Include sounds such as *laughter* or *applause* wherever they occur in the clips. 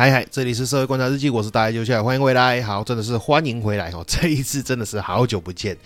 嗨嗨，这里是社会观察日记，我是大爱就下，欢迎回来。好，真的是欢迎回来哦，这一次真的是好久不见。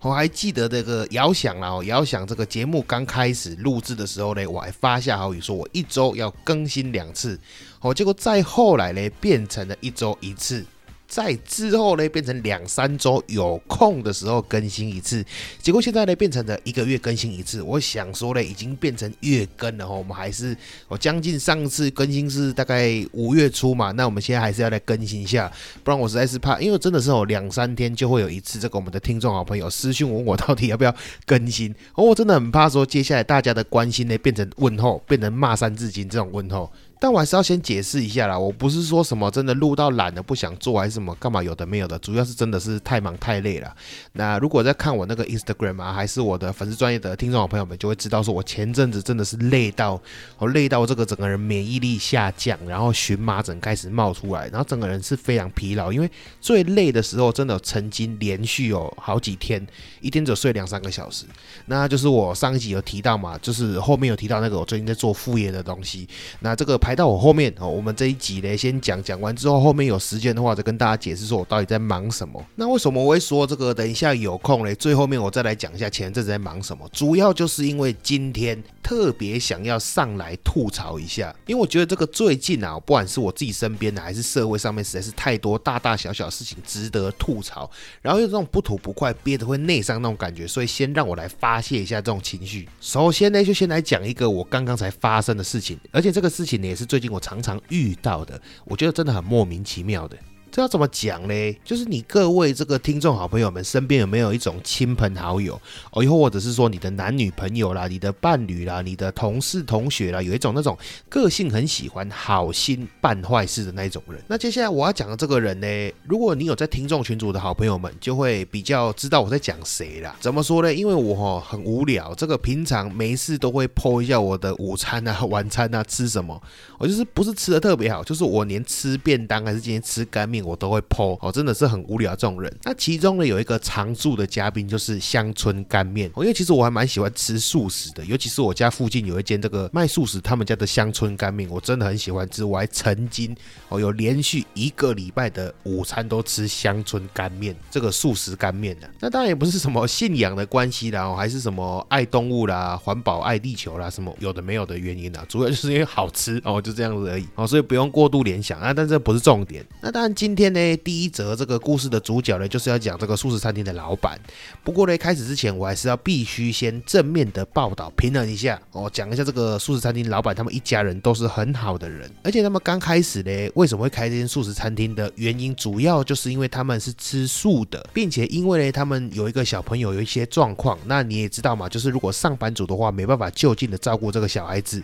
我还记得这个遥想啊，遥想这个节目刚开始录制的时候呢，我还发下好语说，我一周要更新两次。哦，结果再后来呢，变成了一周一次。在之后呢，变成两三周有空的时候更新一次，结果现在呢变成了一个月更新一次。我想说呢，已经变成月更了哈。我们还是我将近上次更新是大概五月初嘛，那我们现在还是要来更新一下，不然我实在是怕，因为真的是哦两三天就会有一次这个我们的听众好朋友私讯问我到底要不要更新，哦，我真的很怕说接下来大家的关心呢变成问候，变成骂三字经这种问候。但我还是要先解释一下啦，我不是说什么真的录到懒了不想做还是什么干嘛有的没有的，主要是真的是太忙太累了。那如果在看我那个 Instagram 啊，还是我的粉丝专业的听众好朋友们就会知道，说我前阵子真的是累到我累到这个整个人免疫力下降，然后荨麻疹开始冒出来，然后整个人是非常疲劳。因为最累的时候，真的曾经连续有好几天，一天只睡两三个小时。那就是我上一集有提到嘛，就是后面有提到那个我最近在做副业的东西，那这个。排到我后面哦，我们这一集呢，先讲讲完之后，后面有时间的话，再跟大家解释说我到底在忙什么。那为什么我会说这个？等一下有空嘞，最后面我再来讲一下前阵子在忙什么。主要就是因为今天特别想要上来吐槽一下，因为我觉得这个最近啊，不管是我自己身边的，还是社会上面，实在是太多大大小小事情值得吐槽，然后有这种不吐不快、憋得会内伤那种感觉，所以先让我来发泄一下这种情绪。首先呢，就先来讲一个我刚刚才发生的事情，而且这个事情呢。是最近我常常遇到的，我觉得真的很莫名其妙的。这要怎么讲嘞？就是你各位这个听众好朋友们身边有没有一种亲朋好友哦，又或者是说你的男女朋友啦、你的伴侣啦、你的同事同学啦，有一种那种个性很喜欢好心办坏事的那一种人。那接下来我要讲的这个人呢，如果你有在听众群组的好朋友们，就会比较知道我在讲谁啦。怎么说呢？因为我哈很无聊，这个平常没事都会 po 一下我的午餐啊、*laughs* 晚餐啊吃什么，我就是不是吃的特别好，就是我连吃便当还是今天吃干面。我都会剖哦，真的是很无聊这种人。那其中呢有一个常驻的嘉宾就是乡村干面哦，因为其实我还蛮喜欢吃素食的，尤其是我家附近有一间这个卖素食，他们家的乡村干面我真的很喜欢吃。我还曾经哦有连续一个礼拜的午餐都吃乡村干面这个素食干面的。那当然也不是什么信仰的关系啦，哦还是什么爱动物啦、环保爱地球啦，什么有的没有的原因啦，主要就是因为好吃哦，就这样子而已哦，所以不用过度联想啊。但这不是重点。那当然今今天呢，第一则这个故事的主角呢，就是要讲这个素食餐厅的老板。不过呢，开始之前，我还是要必须先正面的报道平衡一下哦，讲一下这个素食餐厅老板他们一家人都是很好的人，而且他们刚开始呢，为什么会开这间素食餐厅的原因，主要就是因为他们是吃素的，并且因为呢，他们有一个小朋友有一些状况，那你也知道嘛，就是如果上班族的话，没办法就近的照顾这个小孩子。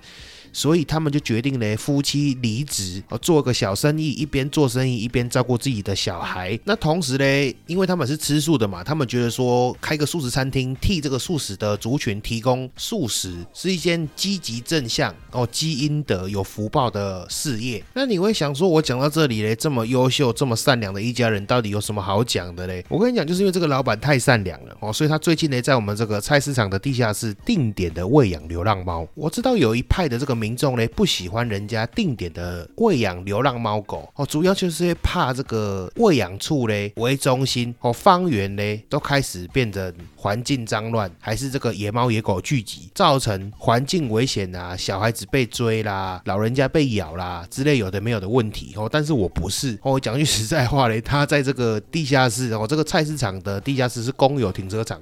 所以他们就决定呢，夫妻离职，哦，做个小生意，一边做生意一边照顾自己的小孩。那同时呢，因为他们是吃素的嘛，他们觉得说开个素食餐厅，替这个素食的族群提供素食，是一件积极正向哦，积阴德有福报的事业。那你会想说，我讲到这里嘞，这么优秀、这么善良的一家人，到底有什么好讲的嘞？我跟你讲，就是因为这个老板太善良了哦，所以他最近呢，在我们这个菜市场的地下室定点的喂养流浪猫。我知道有一派的这个。民众呢不喜欢人家定点的喂养流浪猫狗哦，主要就是怕这个喂养处呢为中心哦，方圆呢都开始变成环境脏乱，还是这个野猫野狗聚集，造成环境危险啊，小孩子被追啦，老人家被咬啦之类有的没有的问题哦。但是我不是哦，讲句实在话嘞，他在这个地下室哦，这个菜市场的地下室是公有停车场。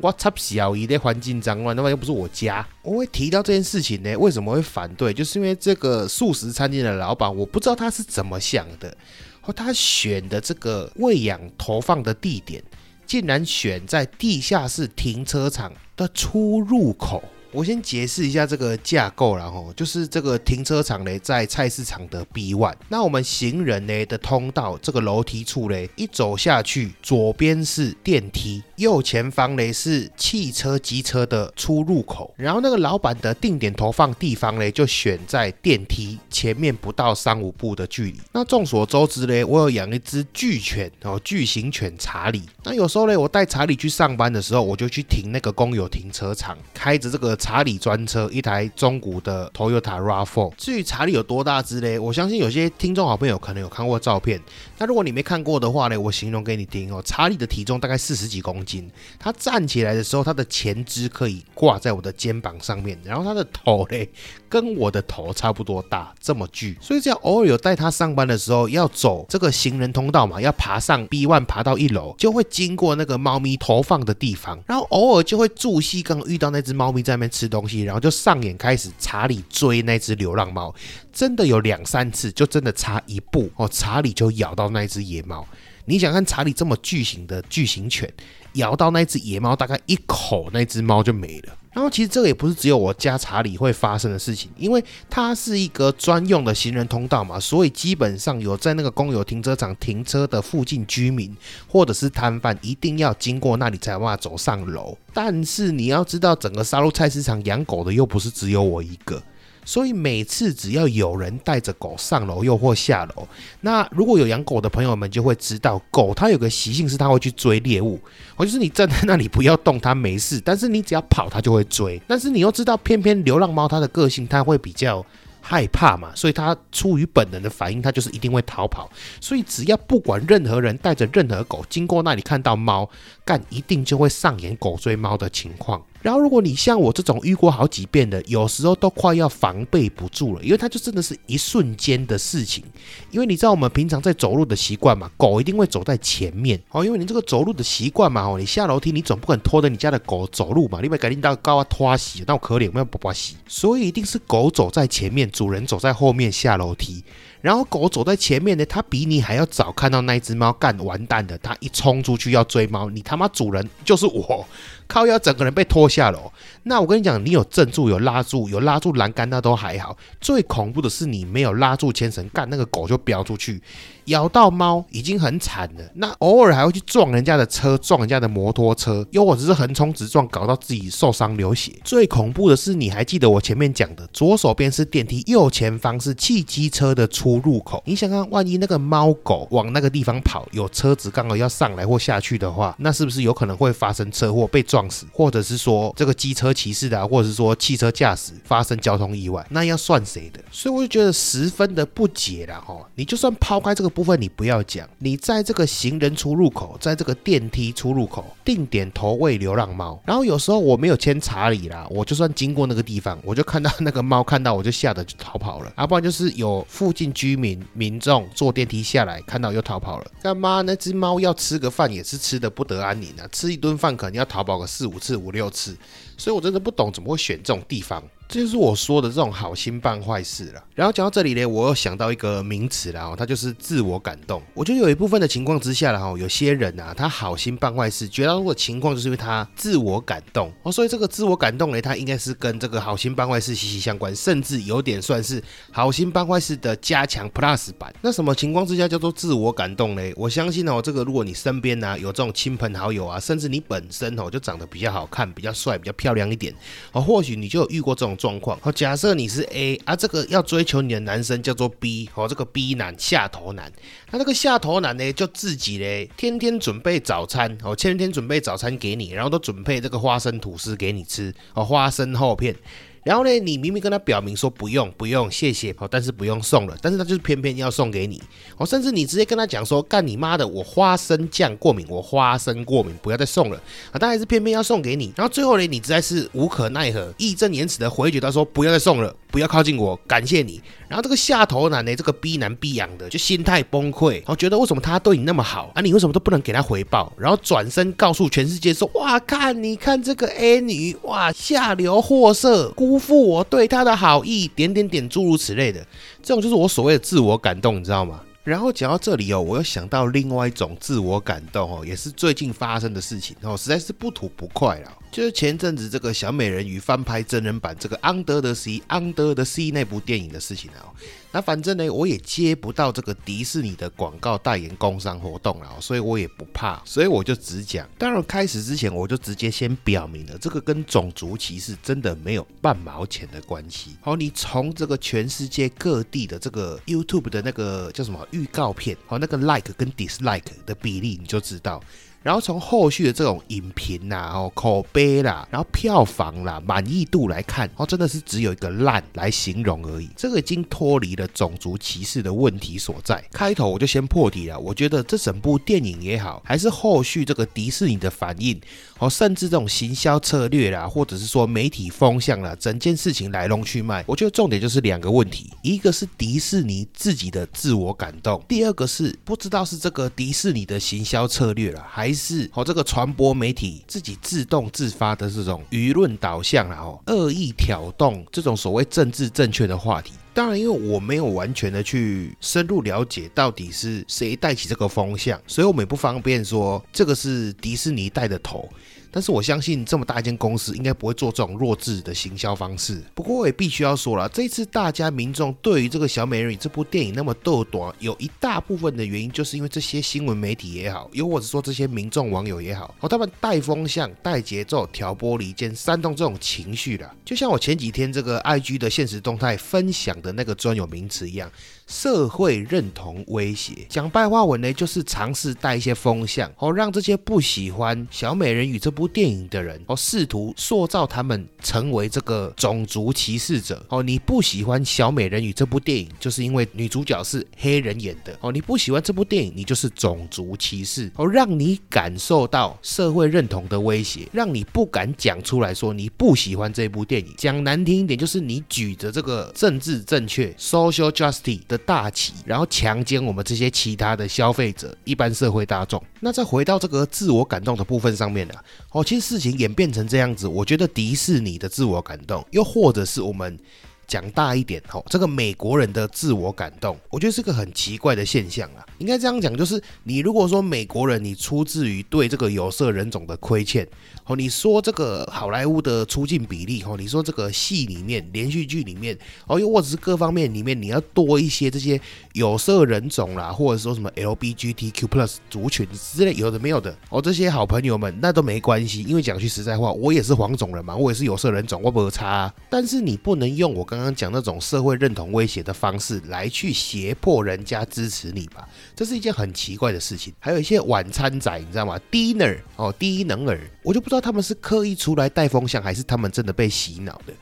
我插小姨的环境脏乱，那么又不是我家。我会提到这件事情呢，为什么会反对？就是因为这个素食餐厅的老板，我不知道他是怎么想的，哦，他选的这个喂养投放的地点，竟然选在地下室停车场的出入口。我先解释一下这个架构然后就是这个停车场呢在菜市场的 B one，那我们行人呢的通道这个楼梯处嘞，一走下去，左边是电梯，右前方嘞是汽车、机车的出入口，然后那个老板的定点投放地方嘞就选在电梯前面不到三五步的距离。那众所周知嘞，我有养一只巨犬哦，巨型犬查理。那有时候嘞，我带查理去上班的时候，我就去停那个公有停车场，开着这个查理专车，一台中古的 Toyota Rav4。至于查理有多大只嘞，我相信有些听众好朋友可能有看过照片。如果你没看过的话呢，我形容给你听哦。查理的体重大概四十几公斤，他站起来的时候，他的前肢可以挂在我的肩膀上面，然后他的头嘞跟我的头差不多大，这么巨。所以这样偶尔有带他上班的时候，要走这个行人通道嘛，要爬上 B one 爬到一楼，就会经过那个猫咪投放的地方，然后偶尔就会注戏，刚遇到那只猫咪在那边吃东西，然后就上演开始查理追那只流浪猫，真的有两三次，就真的差一步哦，查理就咬到那一只野猫。你想看查理这么巨型的巨型犬，咬到那只野猫大概一口，那只猫就没了。然后其实这个也不是只有我家查理会发生的事情，因为它是一个专用的行人通道嘛，所以基本上有在那个公有停车场停车的附近居民或者是摊贩，一定要经过那里才有办法走上楼。但是你要知道，整个沙鹿菜市场养狗的又不是只有我一个。所以每次只要有人带着狗上楼又或下楼，那如果有养狗的朋友们就会知道，狗它有个习性是它会去追猎物，或就是你站在那里不要动它没事，但是你只要跑它就会追。但是你又知道，偏偏流浪猫它的个性它会比较害怕嘛，所以它出于本能的反应，它就是一定会逃跑。所以只要不管任何人带着任何狗经过那里看到猫，干一定就会上演狗追猫的情况。然后，如果你像我这种遇过好几遍的，有时候都快要防备不住了，因为它就真的是一瞬间的事情。因为你知道我们平常在走路的习惯嘛，狗一定会走在前面哦。因为你这个走路的习惯嘛，哦，你下楼梯你总不可能拖着你家的狗走路嘛，你会赶紧到高啊拖洗，那我可怜，我要不不洗，所以一定是狗走在前面，主人走在后面下楼梯。然后狗走在前面呢，它比你还要早看到那只猫，干完蛋的，它一冲出去要追猫，你他妈主人就是我。靠！腰整个人被拖下楼，那我跟你讲，你有镇住、有拉住、有拉住栏杆，那都还好。最恐怖的是你没有拉住牵绳，干那个狗就飙出去，咬到猫已经很惨了。那偶尔还会去撞人家的车、撞人家的摩托车，又或者是横冲直撞，搞到自己受伤流血。最恐怖的是，你还记得我前面讲的，左手边是电梯，右前方是汽机车的出入口。你想看，万一那个猫狗往那个地方跑，有车子刚好要上来或下去的话，那是不是有可能会发生车祸被？撞死，或者是说这个机车骑士的，或者是说汽车驾驶发生交通意外，那要算谁的？所以我就觉得十分的不解了哈。你就算抛开这个部分，你不要讲，你在这个行人出入口，在这个电梯出入口定点投喂流浪猫，然后有时候我没有签查理啦，我就算经过那个地方，我就看到那个猫，看到我就吓得就逃跑了，啊，不然就是有附近居民民众坐电梯下来看到又逃跑了。干妈那只猫要吃个饭也是吃的不得安宁啊，吃一顿饭可能要逃跑四五次、五六次，所以我真的不懂怎么会选这种地方。这就是我说的这种好心办坏事了。然后讲到这里呢，我又想到一个名词了哦，它就是自我感动。我觉得有一部分的情况之下了哈，有些人啊，他好心办坏事，绝大多数情况就是因为他自我感动哦。所以这个自我感动呢，它应该是跟这个好心办坏事息息相关，甚至有点算是好心办坏事的加强 Plus 版。那什么情况之下叫做自我感动呢？我相信哦，这个如果你身边呢有这种亲朋好友啊，甚至你本身哦就长得比较好看、比较帅、比较漂亮一点哦，或许你就有遇过这种状况。好，假设你是 A 啊，这个要追求你的男生叫做 B，好，这个 B 男下头男，那这个下头男呢，就自己嘞，天天准备早餐，哦，天天准备早餐给你，然后都准备这个花生吐司给你吃，哦，花生厚片。然后呢，你明明跟他表明说不用不用，谢谢哦，但是不用送了，但是他就是偏偏要送给你哦，甚至你直接跟他讲说，干你妈的，我花生酱过敏，我花生过敏，不要再送了啊，他还是偏偏要送给你。然后最后呢，你实在是无可奈何，义正言辞的回绝他说不要再送了，不要靠近我，感谢你。然后这个下头男呢，这个逼男逼养的就心态崩溃，然后觉得为什么他对你那么好啊，你为什么都不能给他回报？然后转身告诉全世界说，哇，看你看这个 A 女，哇，下流货色，辜负我对她的好意，点点点诸如此类的，这种就是我所谓的自我感动，你知道吗？然后讲到这里哦，我又想到另外一种自我感动哦，也是最近发生的事情哦，实在是不吐不快了。就是前阵子这个小美人鱼翻拍真人版这个《Under the Sea》《Under the Sea》那部电影的事情啊。那反正呢，我也接不到这个迪士尼的广告代言工商活动了，所以我也不怕，所以我就只讲。当然开始之前，我就直接先表明了，这个跟种族歧视真的没有半毛钱的关系。好，你从这个全世界各地的这个 YouTube 的那个叫什么预告片，好，那个 Like 跟 Dislike 的比例，你就知道。然后从后续的这种影评啦、哦口碑啦、然后票房啦、满意度来看，哦真的是只有一个烂来形容而已。这个已经脱离了种族歧视的问题所在。开头我就先破题了，我觉得这整部电影也好，还是后续这个迪士尼的反应，哦甚至这种行销策略啦，或者是说媒体风向啦，整件事情来龙去脉，我觉得重点就是两个问题：一个是迪士尼自己的自我感动，第二个是不知道是这个迪士尼的行销策略了，还是哦，这个传播媒体自己自动自发的这种舆论导向啊，哦，恶意挑动这种所谓政治正确的话题。当然，因为我没有完全的去深入了解到底是谁带起这个风向，所以我们也不方便说这个是迪士尼带的头。但是我相信这么大一间公司应该不会做这种弱智的行销方式。不过我也必须要说了，这次大家民众对于这个小美人鱼这部电影那么斗短，有一大部分的原因就是因为这些新闻媒体也好，又或者说这些民众网友也好，哦，他们带风向、带节奏、挑拨离间、煽动这种情绪的。就像我前几天这个 IG 的现实动态分享的那个专有名词一样。社会认同威胁，讲白话文呢，就是尝试带一些风向，哦，让这些不喜欢小美人鱼这部电影的人，哦，试图塑造他们成为这个种族歧视者，哦，你不喜欢小美人鱼这部电影，就是因为女主角是黑人演的，哦，你不喜欢这部电影，你就是种族歧视，哦，让你感受到社会认同的威胁，让你不敢讲出来说你不喜欢这部电影。讲难听一点，就是你举着这个政治正确 （social justice） 的。大企，然后强奸我们这些其他的消费者、一般社会大众。那再回到这个自我感动的部分上面呢？哦，其实事情演变成这样子，我觉得迪士尼的自我感动，又或者是我们。讲大一点吼，这个美国人的自我感动，我觉得是个很奇怪的现象啊。应该这样讲，就是你如果说美国人，你出自于对这个有色人种的亏欠，哦，你说这个好莱坞的出镜比例，哦，你说这个戏里面、连续剧里面，哦，又或者是各方面里面，你要多一些这些有色人种啦，或者说什么 LBGTQ plus 族群之类有的没有的，哦，这些好朋友们那都没关系，因为讲句实在话，我也是黄种人嘛，我也是有色人种，我不差。但是你不能用我刚刚讲那种社会认同威胁的方式来去胁迫人家支持你吧，这是一件很奇怪的事情。还有一些晚餐仔，你知道吗？Dinner 哦，低能儿，我就不知道他们是刻意出来带风向，还是他们真的被洗脑的。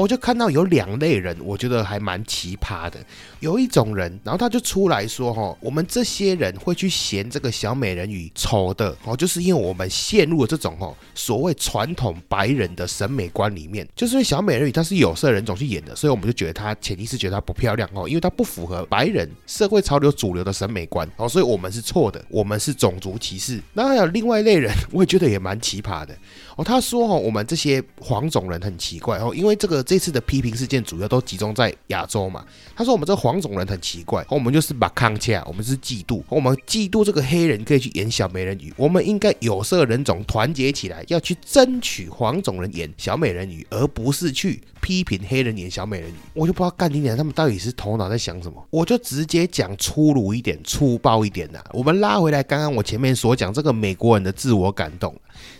我就看到有两类人，我觉得还蛮奇葩的。有一种人，然后他就出来说：“哈，我们这些人会去嫌这个小美人鱼丑的哦，就是因为我们陷入了这种哦所谓传统白人的审美观里面，就是因为小美人鱼她是有色人种去演的，所以我们就觉得她潜意识觉得她不漂亮哦，因为她不符合白人社会潮流主流的审美观哦，所以我们是错的，我们是种族歧视。那还有另外一类人，*laughs* 我也觉得也蛮奇葩的哦。他说：哦，我们这些黄种人很奇怪哦，因为这个。这次的批评事件主要都集中在亚洲嘛？他说我们这黄种人很奇怪，我们就是把康恰，我们是嫉妒，我们嫉妒这个黑人可以去演小美人鱼，我们应该有色人种团结起来，要去争取黄种人演小美人鱼，而不是去批评黑人演小美人鱼。我就不知道干你娘，他们到底是头脑在想什么？我就直接讲粗鲁一点、粗暴一点的。我们拉回来刚刚我前面所讲这个美国人的自我感动。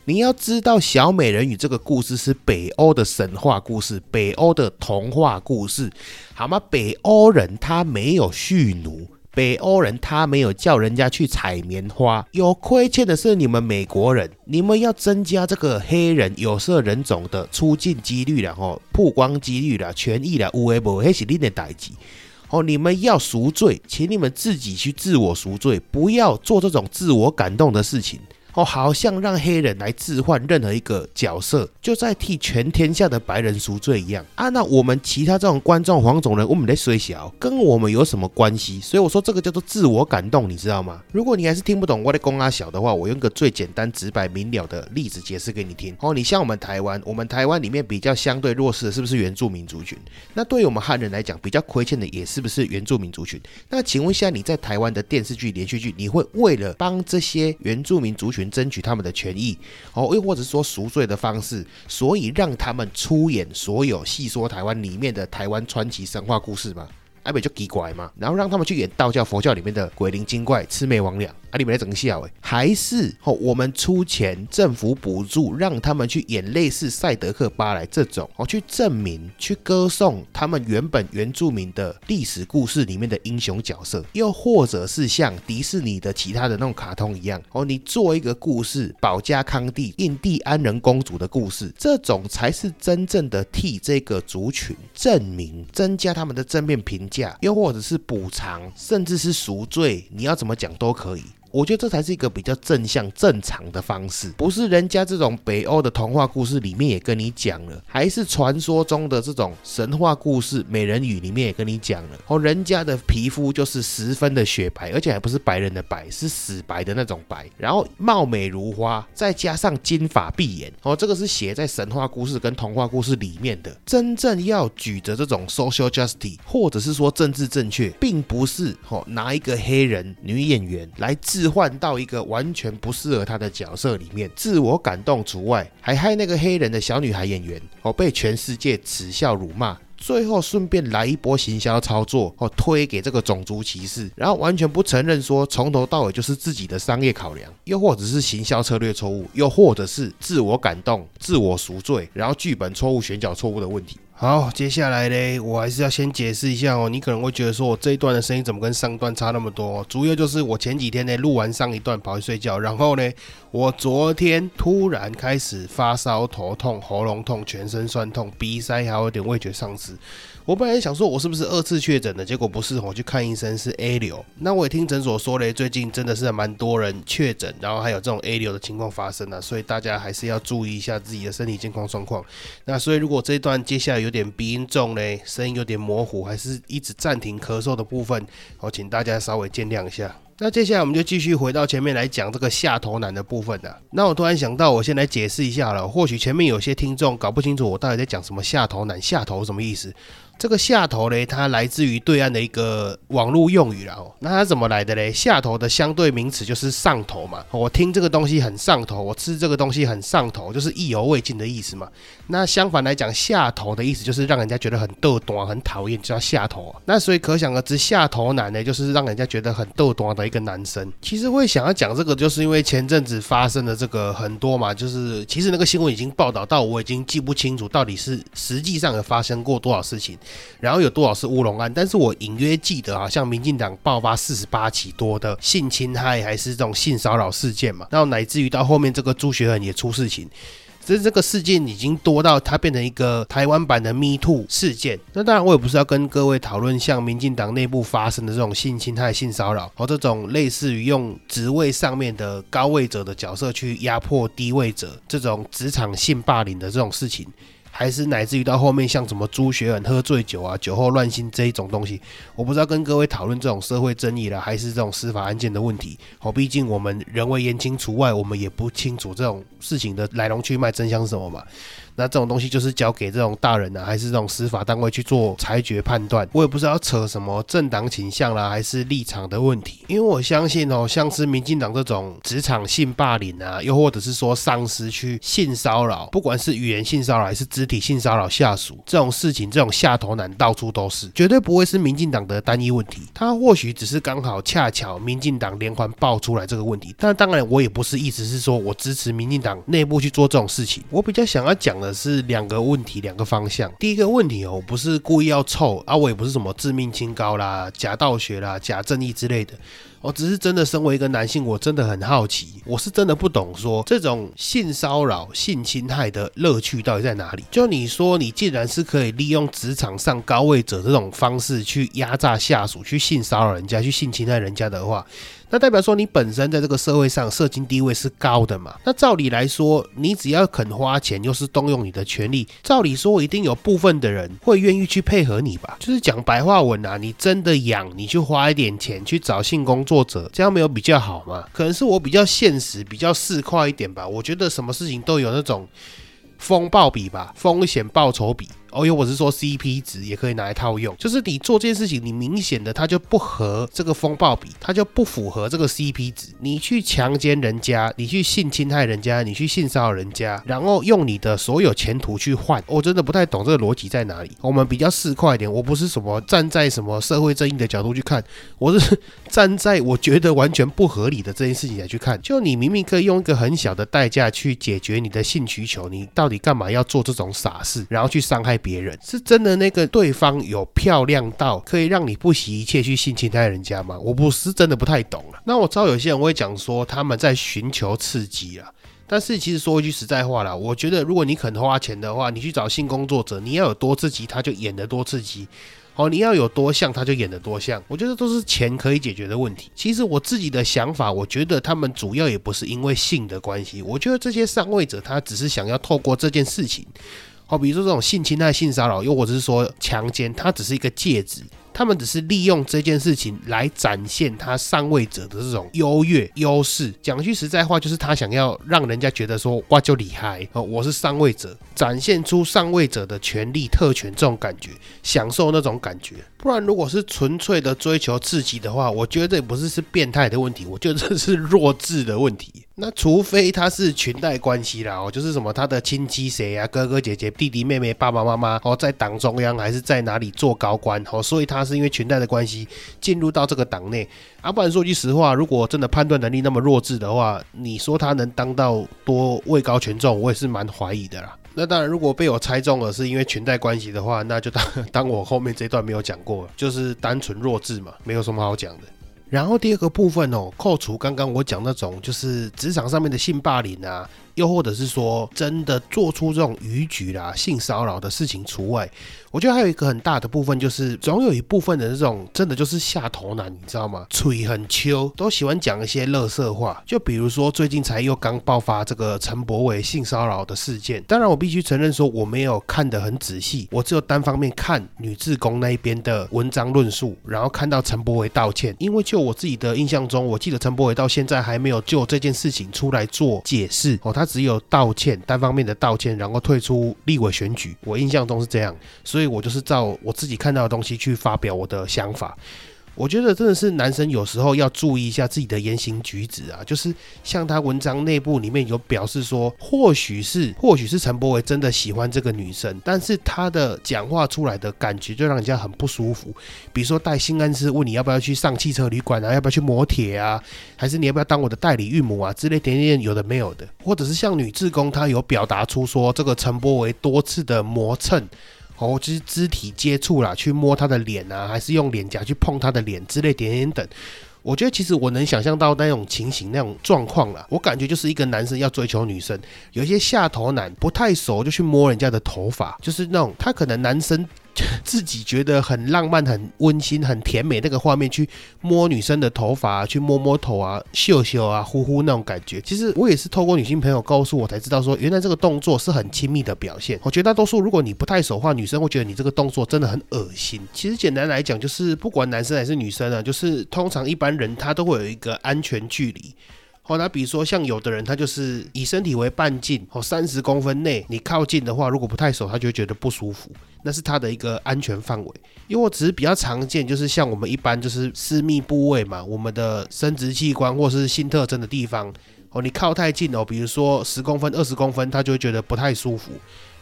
你要知道，小美人鱼这个故事是北欧的神话故事，北欧的童话故事，好吗？北欧人他没有蓄奴，北欧人他没有叫人家去采棉花。有亏欠的是你们美国人，你们要增加这个黑人有色人种的出镜几率了，吼，曝光几率了，权益了，无为不黑是你的代志。哦，你们要赎罪，请你们自己去自我赎罪，不要做这种自我感动的事情。哦，好像让黑人来置换任何一个角色，就在替全天下的白人赎罪一样啊。那我们其他这种观众黄种人，我们在虽小，跟我们有什么关系？所以我说这个叫做自我感动，你知道吗？如果你还是听不懂我的公阿小的话，我用个最简单、直白、明了的例子解释给你听。哦，你像我们台湾，我们台湾里面比较相对弱势的是不是原住民族群？那对于我们汉人来讲，比较亏欠的也是不是原住民族群？那请问一下，你在台湾的电视剧、连续剧，你会为了帮这些原住民族群争取他们的权益，哦，又或者是说赎罪的方式，所以让他们出演所有细说台湾里面的台湾传奇神话故事嘛？阿北就奇怪嘛，然后让他们去演道教、佛教里面的鬼灵精怪、魑魅魍魉。啊，你们来整笑哎，还是哦，我们出钱，政府补助，让他们去演类似赛德克巴莱这种哦，去证明、去歌颂他们原本原住民的历史故事里面的英雄角色，又或者是像迪士尼的其他的那种卡通一样哦，你做一个故事，保加康帝、印第安人公主的故事，这种才是真正的替这个族群证明、增加他们的正面评价，又或者是补偿，甚至是赎罪，你要怎么讲都可以。我觉得这才是一个比较正向、正常的方式，不是人家这种北欧的童话故事里面也跟你讲了，还是传说中的这种神话故事美人鱼里面也跟你讲了。哦，人家的皮肤就是十分的雪白，而且还不是白人的白，是死白的那种白，然后貌美如花，再加上金发碧眼。哦，这个是写在神话故事跟童话故事里面的。真正要举着这种 social justice，或者是说政治正确，并不是哦拿一个黑人女演员来自。置换到一个完全不适合他的角色里面，自我感动除外，还害那个黑人的小女孩演员哦被全世界耻笑辱骂，最后顺便来一波行销操作哦推给这个种族歧视，然后完全不承认说从头到尾就是自己的商业考量，又或者是行销策略错误，又或者是自我感动、自我赎罪，然后剧本错误、选角错误的问题。好，接下来嘞，我还是要先解释一下哦。你可能会觉得说我这一段的声音怎么跟上段差那么多？主要就是我前几天呢录完上一段跑去睡觉，然后呢，我昨天突然开始发烧、头痛、喉咙痛、全身酸痛、鼻塞，还有点味觉丧失。我本来想说我是不是二次确诊的，结果不是，我去看医生是 A 流。那我也听诊所说嘞，最近真的是蛮多人确诊，然后还有这种 A 流的情况发生啊，所以大家还是要注意一下自己的身体健康状况。那所以如果这一段接下来有点鼻音重嘞，声音有点模糊，还是一直暂停咳嗽的部分，我请大家稍微见谅一下。那接下来我们就继续回到前面来讲这个下头男的部分的。那我突然想到，我先来解释一下了，或许前面有些听众搞不清楚我到底在讲什么下头男，下头什么意思？这个下头嘞，它来自于对岸的一个网络用语啦。哦，那它怎么来的嘞？下头的相对名词就是上头嘛。我听这个东西很上头，我吃这个东西很上头，就是意犹未尽的意思嘛。那相反来讲，下头的意思就是让人家觉得很逗短、很讨厌，叫下头。那所以可想而知，下头男呢，就是让人家觉得很逗短的一个男生。其实会想要讲这个，就是因为前阵子发生的这个很多嘛，就是其实那个新闻已经报道到，我已经记不清楚到底是实际上有发生过多少事情。然后有多少是乌龙案？但是我隐约记得，好像民进党爆发四十八起多的性侵害，还是这种性骚扰事件嘛。然后乃至于到后面这个朱学恒也出事情，所以这个事件已经多到它变成一个台湾版的 Me Too 事件。那当然，我也不是要跟各位讨论像民进党内部发生的这种性侵害、性骚扰，和这种类似于用职位上面的高位者的角色去压迫低位者，这种职场性霸凌的这种事情。还是乃至于到后面像什么朱学恒喝醉酒啊、酒后乱性这一种东西，我不知道跟各位讨论这种社会争议了，还是这种司法案件的问题。好，毕竟我们人为言轻除外，我们也不清楚这种事情的来龙去脉、真相是什么嘛。那这种东西就是交给这种大人呢，还是这种司法单位去做裁决判断？我也不知道扯什么政党倾向啦，还是立场的问题。因为我相信哦，像是民进党这种职场性霸凌啊，又或者是说上司去性骚扰，不管是语言性骚扰还是肢体性骚扰下属这种事情，这种下头男到处都是，绝对不会是民进党的单一问题。他或许只是刚好恰巧民进党连环爆出来这个问题，但当然我也不是意思是说我支持民进党内部去做这种事情。我比较想要讲。是两个问题，两个方向。第一个问题哦，我不是故意要臭啊，我也不是什么致命清高啦、假道学啦、假正义之类的。我只是真的身为一个男性，我真的很好奇，我是真的不懂说这种性骚扰、性侵害的乐趣到底在哪里？就你说，你既然是可以利用职场上高位者这种方式去压榨下属、去性骚扰人家、去性侵害人家的话。那代表说你本身在这个社会上社经地位是高的嘛？那照理来说，你只要肯花钱，又是动用你的权利，照理说一定有部分的人会愿意去配合你吧？就是讲白话文啊，你真的养，你去花一点钱去找性工作者，这样没有比较好吗？可能是我比较现实，比较市侩一点吧。我觉得什么事情都有那种风暴比吧，风险报酬比。哦，又我是说 CP 值也可以拿来套用，就是你做这件事情，你明显的它就不合这个风暴比，它就不符合这个 CP 值。你去强奸人家，你去性侵害人家，你去性骚扰人家，然后用你的所有前途去换，我真的不太懂这个逻辑在哪里。我们比较市侩一点，我不是什么站在什么社会正义的角度去看，我是 *laughs* 站在我觉得完全不合理的这件事情来去看。就你明明可以用一个很小的代价去解决你的性需求，你到底干嘛要做这种傻事，然后去伤害？别人是真的那个对方有漂亮到可以让你不惜一切去性侵他人家吗？我不是真的不太懂了。那我知道有些人会讲说他们在寻求刺激啊，但是其实说一句实在话啦，我觉得如果你肯花钱的话，你去找性工作者，你要有多刺激，他就演得多刺激。好，你要有多像，他就演得多像。我觉得都是钱可以解决的问题。其实我自己的想法，我觉得他们主要也不是因为性的关系，我觉得这些上位者他只是想要透过这件事情。好，比如说这种性侵害、性骚扰，又或者是说强奸，它只是一个介质。他们只是利用这件事情来展现他上位者的这种优越优势。讲句实在话，就是他想要让人家觉得说，哇，就厉害哦，我是上位者，展现出上位者的权力特权这种感觉，享受那种感觉。不然，如果是纯粹的追求刺激的话，我觉得这也不是是变态的问题，我觉得这是弱智的问题。那除非他是裙带关系啦，哦，就是什么他的亲戚谁啊，哥哥姐姐、弟弟妹妹、爸爸妈妈，哦，在党中央还是在哪里做高官，哦，所以他是因为裙带的关系进入到这个党内。啊，不然说句实话，如果真的判断能力那么弱智的话，你说他能当到多位高权重，我也是蛮怀疑的啦。那当然，如果被我猜中了是因为裙带关系的话，那就当当我后面这段没有讲过，就是单纯弱智嘛，没有什么好讲的。然后第二个部分哦，扣除刚刚我讲那种就是职场上面的性霸凌啊。又或者是说，真的做出这种逾矩啦、性骚扰的事情除外，我觉得还有一个很大的部分，就是总有一部分的这种真的就是下头男，你知道吗？嘴很秋，都喜欢讲一些乐色话。就比如说最近才又刚爆发这个陈柏伟性骚扰的事件，当然我必须承认说我没有看得很仔细，我只有单方面看女志工那一边的文章论述，然后看到陈柏伟道歉。因为就我自己的印象中，我记得陈柏伟到现在还没有就这件事情出来做解释哦，他。只有道歉，单方面的道歉，然后退出立委选举。我印象中是这样，所以我就是照我自己看到的东西去发表我的想法。我觉得真的是男生有时候要注意一下自己的言行举止啊，就是像他文章内部里面有表示说，或许是或许是陈柏伟真的喜欢这个女生，但是他的讲话出来的感觉就让人家很不舒服。比如说带性暗示，问你要不要去上汽车旅馆啊，要不要去磨铁啊，还是你要不要当我的代理孕母啊之类点点有的没有的，或者是像女志工，她有表达出说这个陈柏伟多次的磨蹭。哦，就是肢体接触啦，去摸他的脸啊，还是用脸颊去碰他的脸之类点点等。我觉得其实我能想象到那种情形、那种状况了。我感觉就是一个男生要追求女生，有一些下头男不太熟就去摸人家的头发，就是那种他可能男生。*laughs* 自己觉得很浪漫、很温馨、很甜美那个画面，去摸女生的头发，去摸摸头啊、嗅嗅啊、呼呼那种感觉。其实我也是透过女性朋友告诉我才知道，说原来这个动作是很亲密的表现。我绝大多数如果你不太熟的话，女生会觉得你这个动作真的很恶心。其实简单来讲，就是不管男生还是女生啊，就是通常一般人他都会有一个安全距离。好，那比如说像有的人，他就是以身体为半径，哦，三十公分内你靠近的话，如果不太熟，他就会觉得不舒服，那是他的一个安全范围。因为我只是比较常见，就是像我们一般就是私密部位嘛，我们的生殖器官或是性特征的地方，哦，你靠太近哦，比如说十公分、二十公分，他就会觉得不太舒服。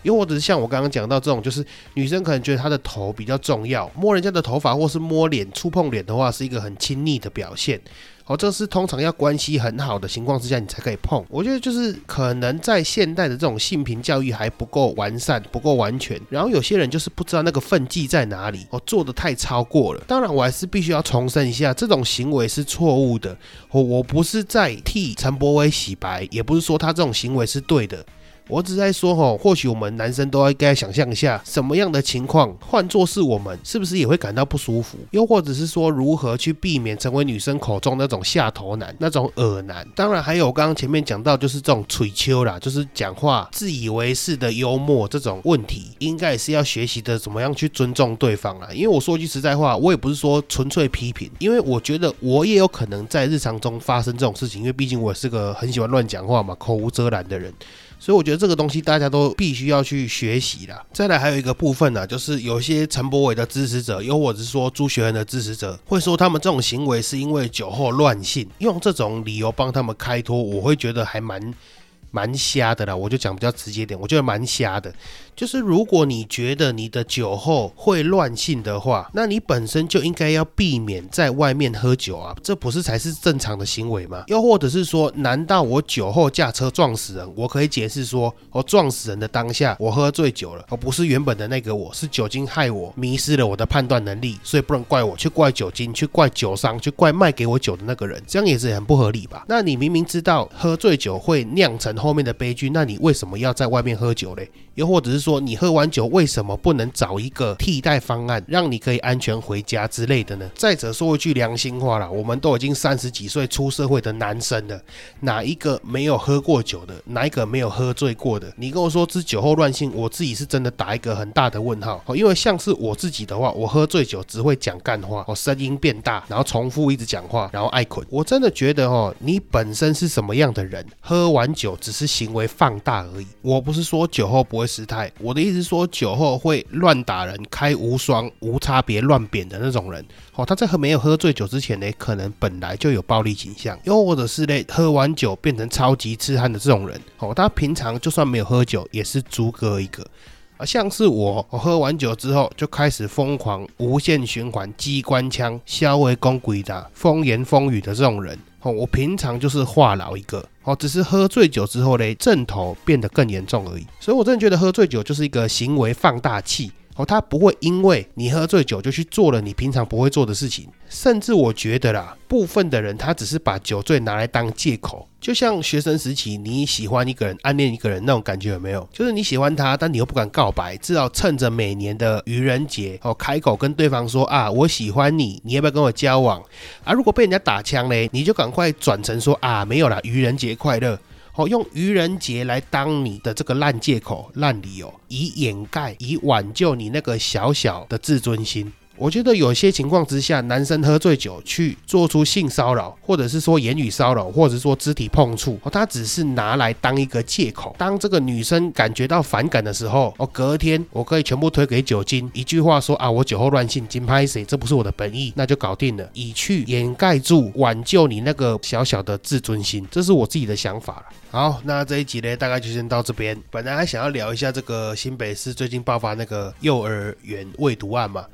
又或者是像我刚刚讲到这种，就是女生可能觉得她的头比较重要，摸人家的头发或是摸脸、触碰脸的话，是一个很亲昵的表现。哦，这是通常要关系很好的情况之下你才可以碰。我觉得就是可能在现代的这种性平教育还不够完善、不够完全，然后有些人就是不知道那个分际在哪里，哦，做的太超过了。当然，我还是必须要重申一下，这种行为是错误的。我我不是在替陈柏威洗白，也不是说他这种行为是对的。我只在说吼，或许我们男生都应该想象一下，什么样的情况换作是我们，是不是也会感到不舒服？又或者是说，如何去避免成为女生口中那种下头男、那种耳男？当然，还有刚刚前面讲到，就是这种吹秋啦，就是讲话自以为是的幽默这种问题，应该也是要学习的，怎么样去尊重对方啊。因为我说句实在话，我也不是说纯粹批评，因为我觉得我也有可能在日常中发生这种事情，因为毕竟我是个很喜欢乱讲话嘛，口无遮拦的人。所以我觉得这个东西大家都必须要去学习的。再来还有一个部分呢，就是有些陈柏伟的支持者，又或者是说朱学恒的支持者，会说他们这种行为是因为酒后乱性，用这种理由帮他们开脱，我会觉得还蛮蛮瞎的啦。我就讲比较直接点，我觉得蛮瞎的。就是如果你觉得你的酒后会乱性的话，那你本身就应该要避免在外面喝酒啊，这不是才是正常的行为吗？又或者是说，难道我酒后驾车撞死人，我可以解释说，我撞死人的当下我喝醉酒了，而不是原本的那个我是酒精害我迷失了我的判断能力，所以不能怪我，去怪酒精，去怪酒商，去怪卖给我酒的那个人，这样也是很不合理吧？那你明明知道喝醉酒会酿成后面的悲剧，那你为什么要在外面喝酒嘞？又或者是说，你喝完酒为什么不能找一个替代方案，让你可以安全回家之类的呢？再者说一句良心话啦，我们都已经三十几岁出社会的男生了，哪一个没有喝过酒的？哪一个没有喝醉过的？你跟我说是酒后乱性，我自己是真的打一个很大的问号。因为像是我自己的话，我喝醉酒只会讲干话，我声音变大，然后重复一直讲话，然后爱捆。我真的觉得哦，你本身是什么样的人，喝完酒只是行为放大而已。我不是说酒后不。失态，我的意思说，酒后会乱打人、开无双、无差别乱扁的那种人，哦，他在喝没有喝醉酒之前呢，可能本来就有暴力倾向，又或者是呢，喝完酒变成超级痴汉的这种人，哦，他平常就算没有喝酒，也是猪哥一个，啊，像是我，我喝完酒之后就开始疯狂无限循环机关枪、消威公鬼打风言风语的这种人。哦，我平常就是话痨一个，哦，只是喝醉酒之后嘞，症头变得更严重而已。所以我真的觉得喝醉酒就是一个行为放大器。哦，他不会因为你喝醉酒就去做了你平常不会做的事情，甚至我觉得啦，部分的人他只是把酒醉拿来当借口，就像学生时期你喜欢一个人、暗恋一个人那种感觉有没有？就是你喜欢他，但你又不敢告白，至少趁着每年的愚人节哦，开口跟对方说啊，我喜欢你，你要不要跟我交往？啊，如果被人家打枪嘞，你就赶快转成说啊，没有啦，愚人节快乐。好，用愚人节来当你的这个烂借口、烂理由，以掩盖、以挽救你那个小小的自尊心。我觉得有些情况之下，男生喝醉酒去做出性骚扰，或者是说言语骚扰，或者说肢体碰触，哦，他只是拿来当一个借口。当这个女生感觉到反感的时候，哦，隔天我可以全部推给酒精，一句话说啊，我酒后乱性，金拍谁？这不是我的本意，那就搞定了，以去掩盖住、挽救你那个小小的自尊心。这是我自己的想法了。好，那这一集呢，大概就先到这边。本来还想要聊一下这个新北市最近爆发那个幼儿园喂毒案嘛。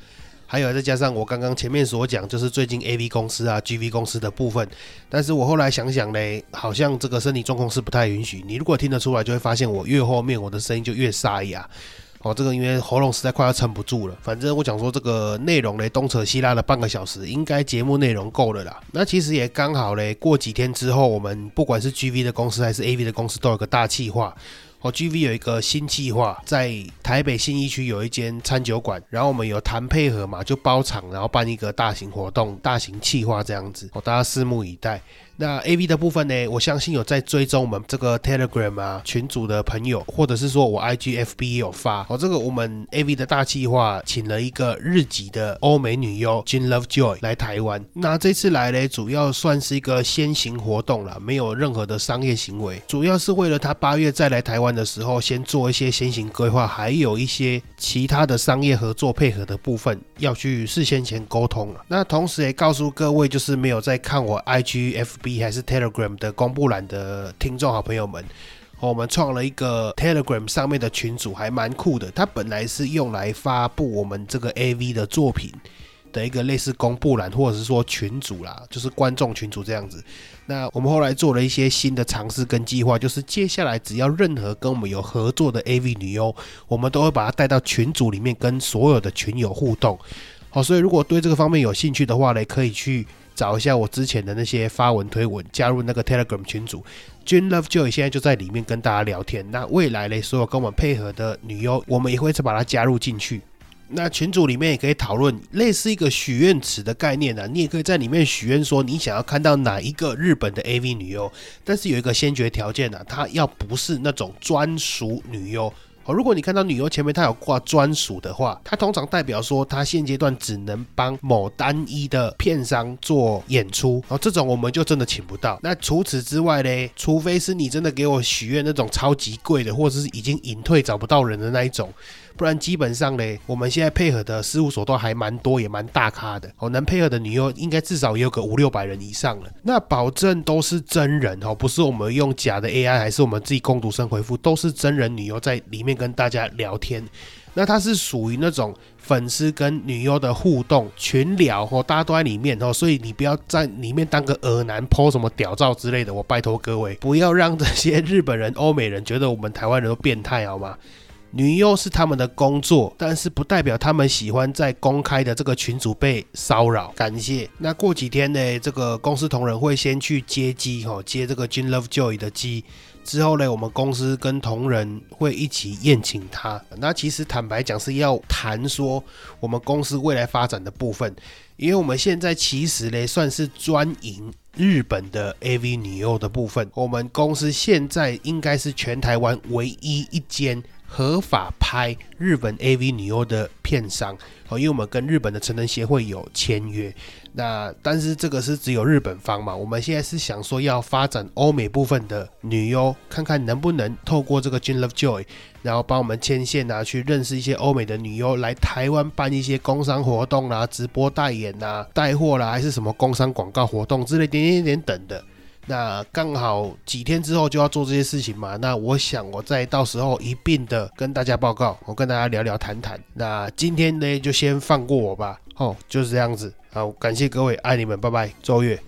还有再加上我刚刚前面所讲，就是最近 A V 公司啊、G V 公司的部分，但是我后来想想呢，好像这个身体状况是不太允许。你如果听得出来，就会发现我越后面我的声音就越沙哑。哦，这个因为喉咙实在快要撑不住了。反正我讲说这个内容嘞，东扯西拉了半个小时，应该节目内容够了啦。那其实也刚好嘞，过几天之后，我们不管是 G V 的公司还是 A V 的公司，都有个大计划。哦，G V 有一个新计划，在台北新一区有一间餐酒馆，然后我们有谈配合嘛，就包场，然后办一个大型活动、大型企划这样子，哦，大家拭目以待。那 A V 的部分呢？我相信有在追踪我们这个 Telegram 啊群组的朋友，或者是说我 I G F B 也有发。哦，这个我们 A V 的大计划，请了一个日籍的欧美女优 Jin Love Joy 来台湾。那这次来呢，主要算是一个先行活动了，没有任何的商业行为，主要是为了他八月再来台湾的时候，先做一些先行规划，还有一些其他的商业合作配合的部分要去事先前沟通了。那同时也告诉各位，就是没有在看我 I G F B。还是 Telegram 的公布栏的听众好朋友们，我们创了一个 Telegram 上面的群组，还蛮酷的。它本来是用来发布我们这个 AV 的作品。的一个类似公布栏，或者是说群组啦，就是观众群组这样子。那我们后来做了一些新的尝试跟计划，就是接下来只要任何跟我们有合作的 AV 女优，我们都会把她带到群组里面，跟所有的群友互动。好，所以如果对这个方面有兴趣的话呢，可以去找一下我之前的那些发文推文，加入那个 Telegram 群组。June Love Joy 现在就在里面跟大家聊天。那未来呢，所有跟我们配合的女优，我们也会再把她加入进去。那群组里面也可以讨论类似一个许愿池的概念啊，你也可以在里面许愿说你想要看到哪一个日本的 AV 女优，但是有一个先决条件啊，她要不是那种专属女优。哦，如果你看到女优前面她有挂专属的话，她通常代表说她现阶段只能帮某单一的片商做演出，哦，这种我们就真的请不到。那除此之外嘞，除非是你真的给我许愿那种超级贵的，或者是已经隐退找不到人的那一种。不然基本上嘞，我们现在配合的事务所都还蛮多，也蛮大咖的哦。能配合的女优应该至少也有个五六百人以上了。那保证都是真人哦，不是我们用假的 AI，还是我们自己攻读生回复，都是真人女优在里面跟大家聊天。那它是属于那种粉丝跟女优的互动群聊哦，大家都在里面哦，所以你不要在里面当个恶男 po 什么屌照之类的。我拜托各位，不要让这些日本人、欧美人觉得我们台湾人都变态好吗？女优是他们的工作，但是不代表他们喜欢在公开的这个群组被骚扰。感谢。那过几天呢，这个公司同仁会先去接机，哈，接这个 Jin Love Joy 的机。之后呢，我们公司跟同仁会一起宴请他。那其实坦白讲是要谈说我们公司未来发展的部分，因为我们现在其实呢算是专营日本的 AV 女优的部分。我们公司现在应该是全台湾唯一一间。合法拍日本 AV 女优的片商哦，因为我们跟日本的成人协会有签约，那但是这个是只有日本方嘛，我们现在是想说要发展欧美部分的女优，看看能不能透过这个 Jin Love Joy，然后帮我们牵线啊，去认识一些欧美的女优来台湾办一些工商活动啦、直播代言呐、带货啦，还是什么工商广告活动之类点点点等的。那刚好几天之后就要做这些事情嘛，那我想我再到时候一并的跟大家报告，我跟大家聊聊谈谈。那今天呢就先放过我吧，哦，就是这样子，好，感谢各位，爱你们，拜拜，周月。